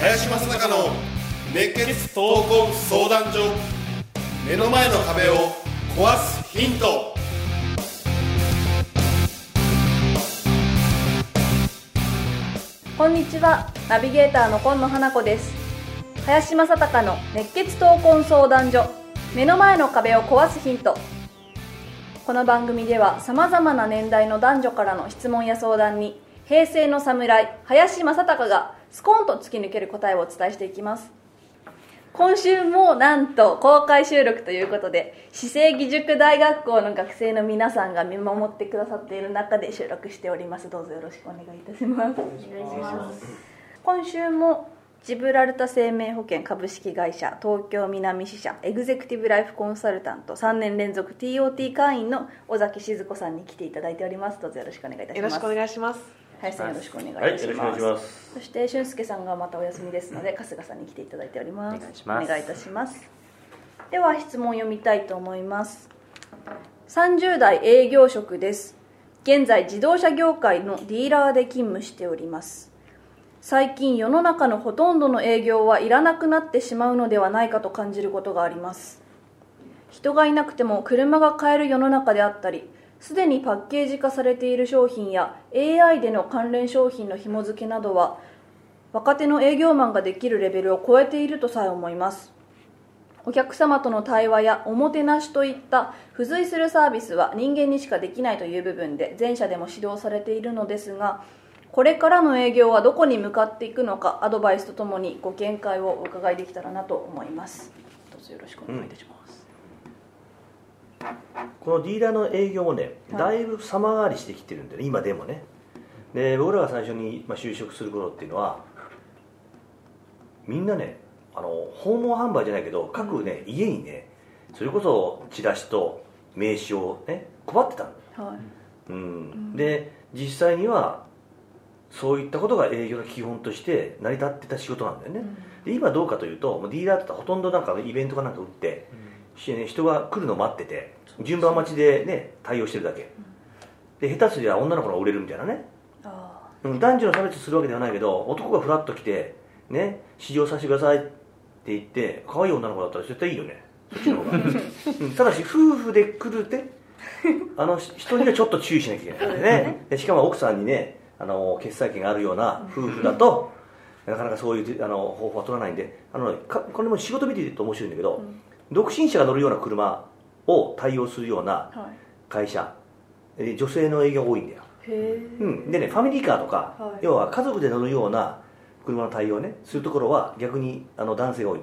林正孝の熱血闘魂相談所目の前の壁を壊すヒント。こんにちは。ナビゲーターの今野花子です。林正孝の熱血闘魂相談所。目の前の壁を壊すヒント。この番組ではさまざまな年代の男女からの質問や相談に平成の侍林正孝がスコーンと突き抜ける答えをお伝えしていきます。今週もなんと公開収録ということで市政義塾大学校の学生の皆さんが見守ってくださっている中で収録しております。どうぞよろしくお願いいたします。お願いします。今週もジブラルタ生命保険株式会社東京南支社エグゼクティブライフコンサルタント3年連続 TOT 会員の尾崎静子さんに来ていただいております。どうぞよろしくお願いいたします。よろしくお願いします。林さんよろしくお願いいたします,、はいよろしくお願いします。そして俊介さんがまたお休みですので春日さんに来ていただいております。お願いします。お願いいたします。では質問を読みたいと思います。30代営業職です。現在自動車業界のディーラーで勤務しております最近世の中のほとんどの営業はいらなくなってしまうのではないかと感じることがあります。人がいなくても車が買える世の中であったりすでにパッケージ化されている商品や AI での関連商品の紐付けなどは若手の営業マンができるレベルを超えているとさえ思います。お客様との対話やおもてなしといった付随するサービスは人間にしかできないという部分で前者でも指導されているのですがこれからの営業はどこに向かっていくのかアドバイスとともにご見解をお伺いできたらなと思います。どうぞよろしくお願いいたします、このディーラーの営業もねはい。だいぶ様変わりしてきてるんでね今でもね。で僕らが最初にまあ就職する頃っていうのはみんなねあの訪問販売じゃないけど各ね、家にねそれこそチラシと名刺をね配ってたの、はい。うん、で実際にはそういったことが営業の基本として成り立ってた仕事なんだよね、で今どうかというともうディーラーってほとんどなんかイベントかなんか打って、人が来るの待ってて順番待ちでね対応してるだけ、で下手すりゃ女の子が売れるみたいなねあうん男女の差別するわけではないけど男がフラッと来てね試乗させてくださいって言って可愛い女の子だったら絶対いいよね。そっちの方が、うんただし夫婦で来るってあの人にはちょっと注意しなきゃいけない。ね。でしかも奥さんにねあの決済権があるような夫婦だとなかなかそういうあの方法は取らないんであのかこれも仕事見てると面白いんだけど、独身者が乗るような車を対応するようなあはい。会社で女性の営業が多いんだよ。へえうん、でねファミリーカーとか、はい。要は家族で乗るような車の対応ねするところは逆にあの男性が多い、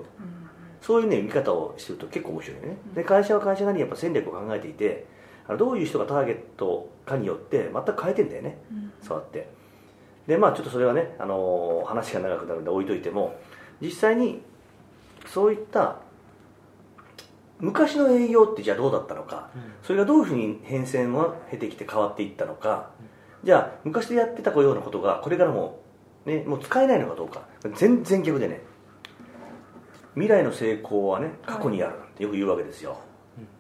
そういうね見方をしてると結構面白いよね、で会社は会社なりにやっぱ戦略を考えていてあのどういう人がターゲットかによって全く変えてんだよね、そうやって。でまあちょっとそれはね、あのー話が長くなるんで置いといても実際にそういった昔の営業ってじゃあどうだったのか、それがどういうふうに変遷を経てきて変わっていったのか、じゃあ昔でやってたようなことがこれからも,、ね、もう使えないのかどうか全然逆でね未来の成功はね過去にあるってよく言うわけですよ、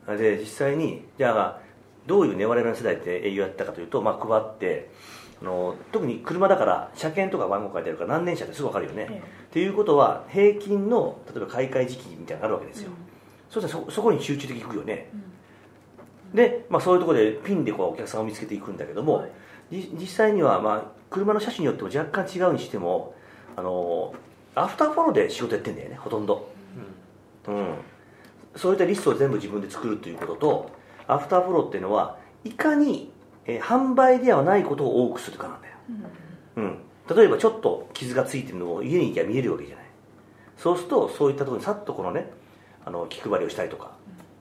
で実際にじゃあどういうね我々の世代って営業やったかというと、まあ、配ってあの特に車だから車検とか番号書いてあるから何年車ってすぐ分かるよね、えっていうことは平均の例えば買い替え時期みたいなのがあるわけですよ、そしたらそそこに集中的に行くよね、で、まあ、そういうところでピンでこうお客さんを見つけていくんだけども、はい。じ実際には、まあ、車の車種によっても若干違うにしてもあのアフターフォローで仕事やってんだよねほとんど、うん。そういったリストを全部自分で作るということとアフターフォローっていうのはいかに、えー販売ではないことを多くするかなんだよ、うん、例えばちょっと傷がついてるのを家に行きゃ見えるわけじゃない。そうするとそういったところにさっとこのねあの気配りをしたりとか、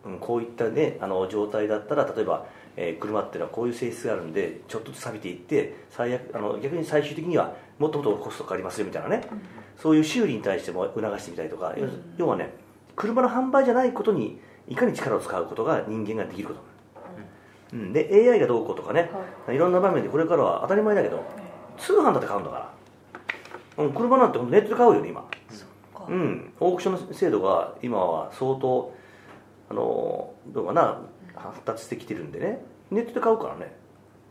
うん、こういったねあの状態だったら例えば、えー車っていうのはこういう性質があるんでちょっとずつ錆びていって最悪あの逆に最終的にはもっともっとコストかかりますよみたいなね、そういう修理に対しても促してみたりとか、要要はね車の販売じゃないことにいかに力を使うことが人間ができることうん、で AI がどうこうとかね、、はい。ろんな場面でこれからは当たり前だけど通販だって買うんだから、うん、車なんてネットで買うよね今うん、オークションの制度が今は相当あのどうかな発達してきてるんでね。ネットで買うからね。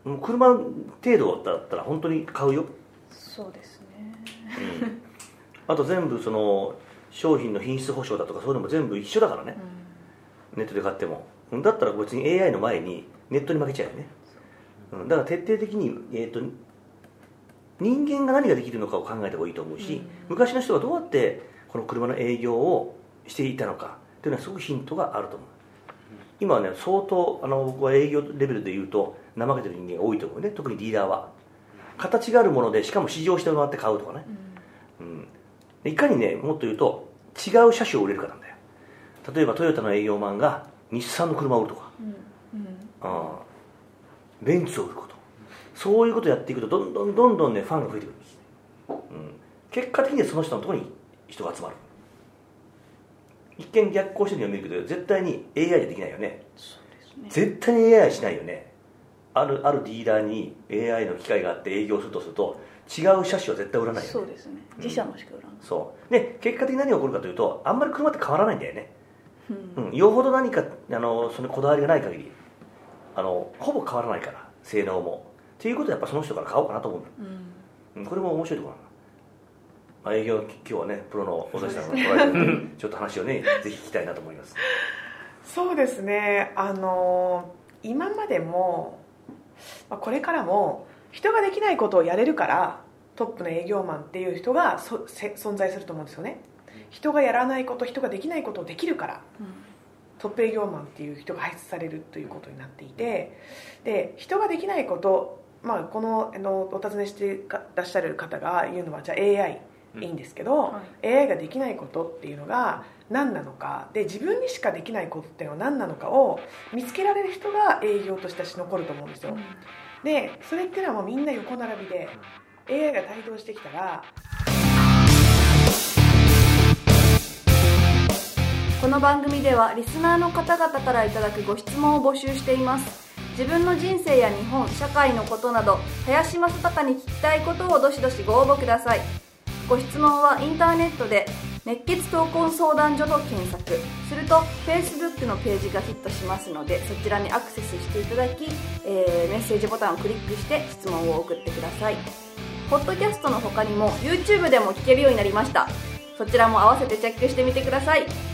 もう車程度だったら本当に買うよ、そうですね。うん、あと全部その商品の品質保証だとかそういうのも全部一緒だからね、ネットで買ってもだったら別に AI の前にネットに負けちゃうよね、うん、だから徹底的に、えー、と人間が何ができるのかを考えた方がいいと思うし、昔の人がどうやってこの車の営業をしていたのかというのはすごくヒントがあると思う。今はね相当あの僕は営業レベルで言うと怠けてる人間が多いと思うね。特にディーラーは。形があるものでしかも試乗してもらって買うとかね、うん。いかにねもっと言うと違う車種を売れるかなんだよ。例えばトヨタの営業マンが日産の車を売るとか、あーベンツを売ること。そういうことをやっていくとどんどんどんどんねファンが増えてくるんです、うん、結果的にはその人のところに人が集まる。一見逆行してるように見えるけど絶対に AI でできないよね。そうですね。絶対に AI はしないよね。あるあるディーラーに AI の機械があって営業するとすると違う車種は絶対売らないよね。そうですね。自社のしか売らない。そう。で結果的に何が起こるかというとあんまり車って変わらないんだよね、うん。うん、よほど何かあのそのこだわりがない限りあのほぼ変わらないから性能も。っていうことはやっぱその人から買おうかなと思ううん。うんこれも面白いところなんだ。まあ営業今日はねプロの尾崎さんが来られて ちょっと話をねぜひ聞きたいなと思います。そうですね。あの今までもまあこれからも人ができないことをやれるからトップの営業マンっていう人がそせ存在すると思うんですよね人がやらないこと人ができないことをできるからトップ営業マンっていう人が輩出されるということになっていてで人ができないこと、まあ、このあのお尋ねしてらっしゃる方が言うのはじゃあ AI いいんですけど、は AI ができないことっていうのが何なのかで自分にしかできないことっていうのは何なのかを見つけられる人が営業としては残ると思うんですよ。でそれっていうのはもうみんな横並びで AI が帯同してきたらこの番組ではリスナーの方々からいただくご質問を募集しています。自分の人生や日本社会のことなど林正孝に聞きたいことをどしどしご応募ください。ご質問はインターネットで熱血闘魂相談所と検索。すると Facebook のページがヒットしますのでそちらにアクセスしていただき、えーメッセージボタンをクリックして質問を送ってください。ポッドキャストの他にも YouTube でも聞けるようになりました。そちらも合わせてチェックしてみてください。